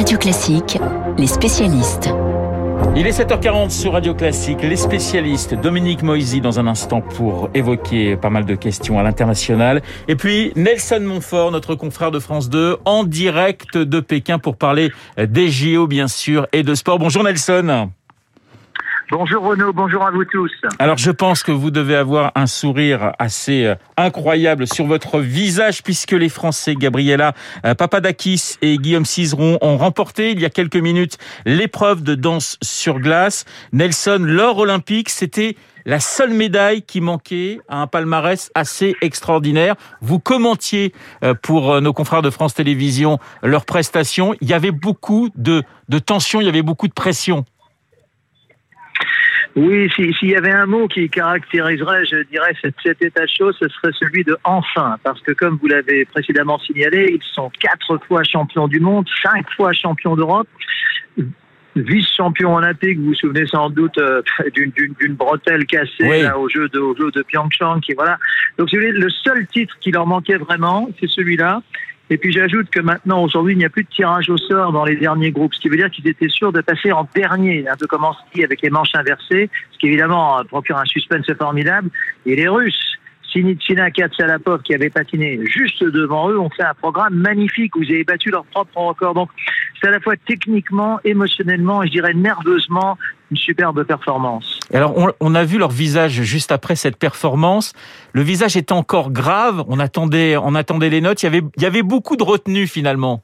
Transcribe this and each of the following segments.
Radio Classique, les spécialistes. Il est 7h40 sur Radio Classique. Les spécialistes, Dominique Moisy dans un instant pour évoquer pas mal de questions à l'international. Et puis Nelson Montfort, notre confrère de France 2, en direct de Pékin pour parler des JO bien sûr et de sport. Bonjour Nelson. Bonjour Renaud, bonjour à vous tous. Alors je pense que vous devez avoir un sourire assez euh, incroyable sur votre visage puisque les Français Gabriela euh, Papadakis et Guillaume Cizeron ont remporté il y a quelques minutes l'épreuve de danse sur glace. Nelson, l'or olympique, c'était la seule médaille qui manquait à un palmarès assez extraordinaire. Vous commentiez euh, pour nos confrères de France Télévisions leurs prestations. Il y avait beaucoup de, de tension, il y avait beaucoup de pression. Oui, s'il y avait un mot qui caractériserait, je dirais, cet, état de choses, ce serait celui de enfin. Parce que comme vous l'avez précédemment signalé, ils sont quatre fois champions du monde, cinq fois champions d'Europe, vice-champion olympique, vous vous souvenez sans doute euh, d'une bretelle cassée au, jeu de, au jeu de Pyeongchang. Qui, voilà. Donc, le seul titre qui leur manquait vraiment, c'est celui-là. Et puis j'ajoute que maintenant, aujourd'hui, il n'y a plus de tirage au sort dans les derniers groupes, ce qui veut dire qu'ils étaient sûrs de passer en dernier, un peu comme en ski avec les manches inversées, ce qui évidemment procure un suspense formidable. Et les Russes, Sinitsina Katsalapov, qui avait patiné juste devant eux, ont fait un programme magnifique où ils avaient battu leur propre record. Donc, c'est à la fois techniquement, émotionnellement et je dirais nerveusement une superbe performance. Alors, on, a vu leur visage juste après cette performance. Le visage était encore grave. On attendait, on attendait les notes. Il y avait, il y avait beaucoup de retenue finalement.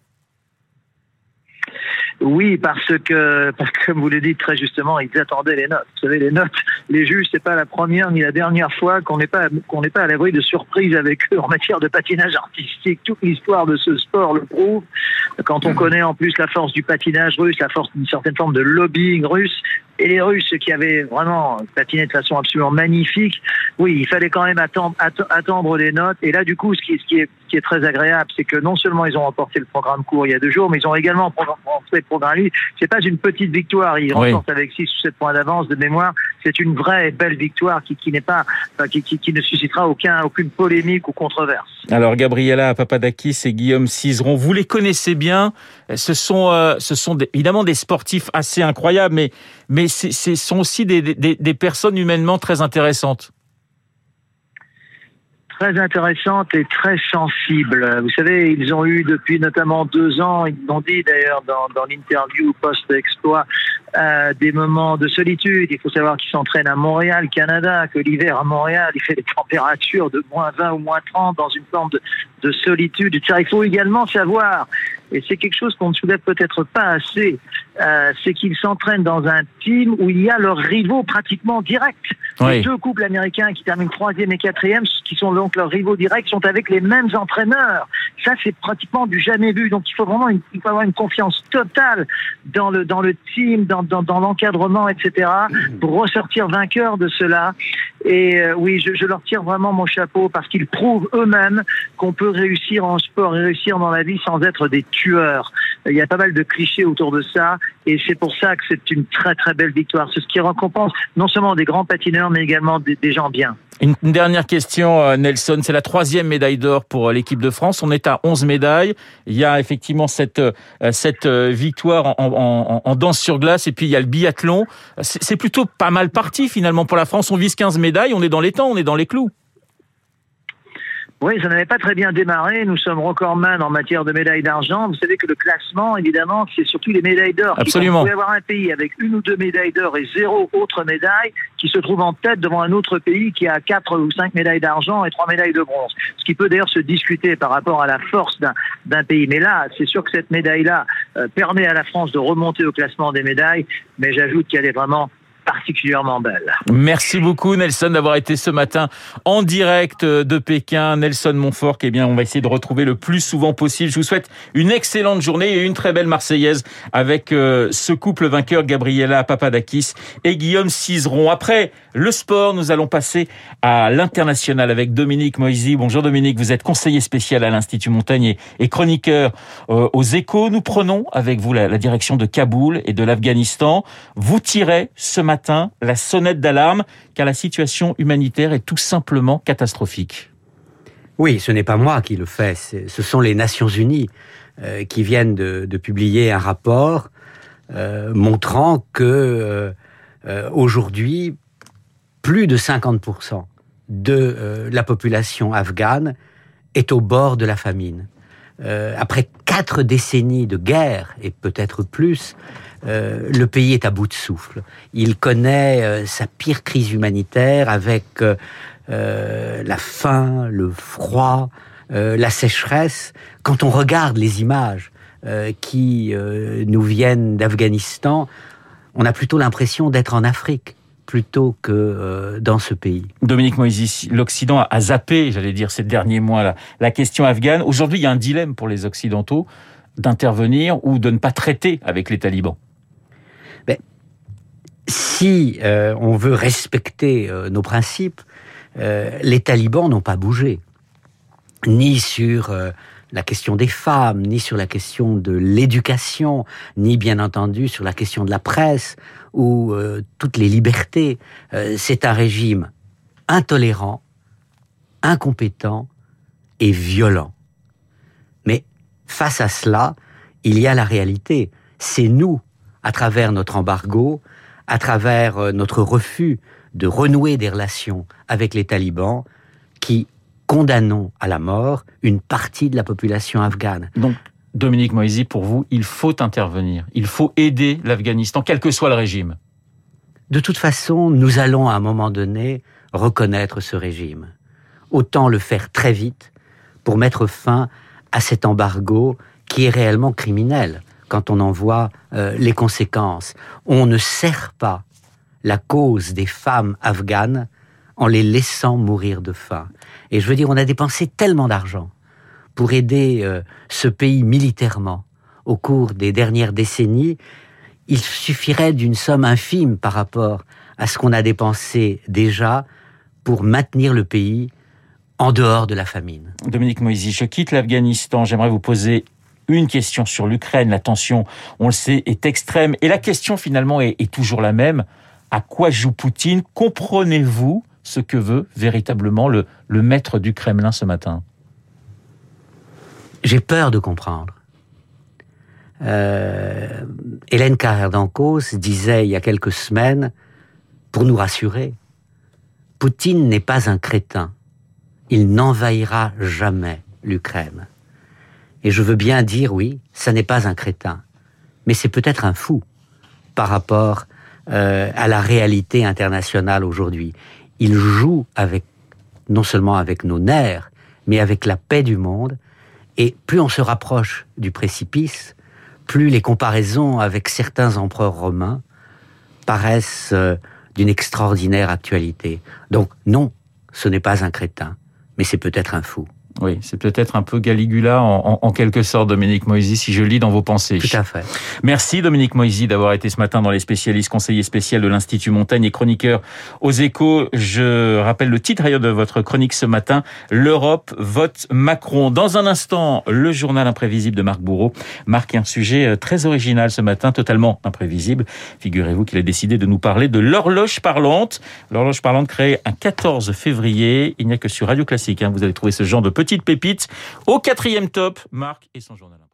Oui, parce que, parce que comme vous le dites très justement, ils attendaient les notes. Vous savez, les notes, les juges, c'est pas la première ni la dernière fois qu'on n'est pas qu'on n'est pas à l'abri de surprises avec eux en matière de patinage artistique. Toute l'histoire de ce sport le prouve. Quand on connaît en plus la force du patinage russe, la force d'une certaine forme de lobbying russe, et les Russes qui avaient vraiment patiné de façon absolument magnifique, oui, il fallait quand même attendre, attendre les notes. Et là, du coup, ce qui, ce qui, est, qui est très agréable, c'est que non seulement ils ont remporté le programme court il y a deux jours, mais ils ont également remporté programme. C'est pas une petite victoire. Ils remportent avec 6 ou 7 points d'avance de mémoire. C'est une vraie et belle victoire qui, qui n'est pas, qui, qui, qui, ne suscitera aucun, aucune polémique ou controverse. Alors, Gabriela Papadakis et Guillaume Cizeron, vous les connaissez bien. Ce sont, euh, ce sont évidemment des sportifs assez incroyables, mais, mais ce sont aussi des, personnes humainement très intéressantes très intéressantes et très sensibles. Vous savez, ils ont eu depuis notamment deux ans, ils l'ont dit d'ailleurs dans, dans l'interview post-exploit, euh, des moments de solitude. Il faut savoir qu'ils s'entraînent à Montréal, Canada, que l'hiver à Montréal, il fait des températures de moins 20 ou moins 30 dans une forme de, de solitude. Il faut également savoir, et c'est quelque chose qu'on ne soulève peut-être pas assez, euh, c'est qu'ils s'entraînent dans un team où il y a leurs rivaux pratiquement directs. Les deux couples américains qui terminent troisième et quatrième, qui sont donc leurs rivaux directs, sont avec les mêmes entraîneurs. Ça, c'est pratiquement du jamais vu. Donc, il faut vraiment une, il faut avoir une confiance totale dans le dans le team, dans dans, dans l'encadrement, etc., pour ressortir vainqueur de cela. Et euh, oui, je, je, leur tire vraiment mon chapeau parce qu'ils prouvent eux-mêmes qu'on peut réussir en sport réussir dans la vie sans être des tueurs. Il y a pas mal de clichés autour de ça et c'est pour ça que c'est une très très belle victoire. C'est ce qui récompense non seulement des grands patineurs mais également des, gens bien. Une dernière question, euh, Nelson. C'est la troisième médaille d'or pour euh, l'équipe de France. On est à 11 médailles. Il y a effectivement cette, cette victoire en danse sur glace et puis il y a le biathlon. C'est plutôt pas mal parti finalement pour la France. On vise 15 médailles. On est dans les temps, on est dans les clous. Oui, ça n'avait pas très bien démarré. Nous sommes recordman en matière de médailles d'argent. Vous savez que le classement, évidemment, c'est surtout les médailles d'or. Absolument. Vous pouvez avoir un pays avec une ou deux médailles d'or et zéro autre médaille qui se trouve en tête devant un autre pays qui a quatre ou cinq médailles d'argent et trois médailles de bronze? Ce qui peut d'ailleurs se discuter par rapport à la force d'un pays. Mais là, c'est sûr que cette médaille-là euh, permet à la France de remonter au classement des médailles. Mais j'ajoute qu'elle est vraiment particulièrement belle. Merci beaucoup Nelson d'avoir été ce matin en direct de Pékin. Nelson Montfort, eh bien, on va essayer de retrouver le plus souvent possible. Je vous souhaite une excellente journée et une très belle Marseillaise avec euh, ce couple vainqueur Gabriela Papadakis et Guillaume Cizeron. Après le sport, nous allons passer à l'international avec Dominique Moisy. Bonjour Dominique, vous êtes conseiller spécial à l'Institut Montaigne et chroniqueur euh, aux échos. Nous prenons avec vous la direction de Kaboul et de l'Afghanistan. Vous tirez ce matin la sonnette d'alarme car la situation humanitaire est tout simplement catastrophique. Oui, ce n'est pas moi qui le fais, ce sont les Nations Unies. qui viennent de, publier un rapport montrant que aujourd'hui, plus de 50% de la population afghane est au bord de la famine. Après quatre décennies de guerre, et peut-être plus, euh, le pays est à bout de souffle. Il connaît euh, sa pire crise humanitaire avec euh, la faim, le froid, la sécheresse. Quand on regarde les images qui nous viennent d'Afghanistan, on a plutôt l'impression d'être en Afrique plutôt que dans ce pays. Dominique Moïse, l'Occident a zappé, j'allais dire, ces derniers mois, la question afghane. Aujourd'hui, il y a un dilemme pour les Occidentaux d'intervenir ou de ne pas traiter avec les talibans si euh, on veut respecter euh, nos principes, euh, les talibans n'ont pas bougé, ni sur la question des femmes, ni sur la question de l'éducation, ni bien entendu sur la question de la presse ou toutes les libertés. C'est un régime intolérant, incompétent et violent. Mais face à cela, il y a la réalité. C'est nous, à travers notre embargo, à travers euh, notre refus de renouer des relations avec les talibans, qui condamnons à la mort une partie de la population afghane. Donc, Dominique Moisy, pour vous, il faut intervenir, il faut aider l'Afghanistan, quel que soit le régime. De toute façon, nous allons à un moment donné reconnaître ce régime. Autant le faire très vite pour mettre fin à cet embargo qui est réellement criminel quand on en voit euh, les conséquences. On ne sert pas la cause des femmes afghanes en les laissant mourir de faim. Et je veux dire, on a dépensé tellement d'argent pour aider euh, ce pays militairement au cours des dernières décennies, il suffirait d'une somme infime par rapport à ce qu'on a dépensé déjà pour maintenir le pays en dehors de la famine. Dominique Moisy, je quitte l'Afghanistan. J'aimerais vous poser une question sur l'Ukraine. La tension, on le sait, est extrême. Et la question finalement est, toujours la même. À quoi joue Poutine? Comprenez-vous ce que veut véritablement le, maître du Kremlin ce matin J'ai peur de comprendre. Euh, Hélène Carrère-Dancos disait il y a quelques semaines, pour nous rassurer, Poutine n'est pas un crétin. Il n'envahira jamais l'Ukraine. Et je veux bien dire, oui, ça n'est pas un crétin, mais c'est peut-être un fou par rapport euh, à la réalité internationale aujourd'hui. Il joue avec, non seulement avec nos nerfs, mais avec la paix du monde. Et plus on se rapproche du précipice, plus les comparaisons avec certains empereurs romains paraissent euh, d'une extraordinaire actualité. Donc non, ce n'est pas un crétin, mais c'est peut-être un fou. Oui, c'est peut-être un peu Galigula en, en, quelque sorte, Dominique Moisy, si je lis dans vos pensées. Tout à fait. Merci Dominique Moisy d'avoir été ce matin dans les spécialistes, conseiller spécial de l'Institut Montaigne et chroniqueur aux échos. Je rappelle le titre de votre chronique ce matin, L'Europe vote Macron. Dans un instant, le journal imprévisible de Marc Bourreau marque un sujet euh, très original ce matin, totalement imprévisible. Figurez-vous qu'il a décidé de nous parler de l'horloge parlante. L'horloge parlante créée un 14 février. Il n'y a que sur Radio Classique, hein, vous allez trouver ce genre de petit petite pépite au quatrième top. Marc et son journal.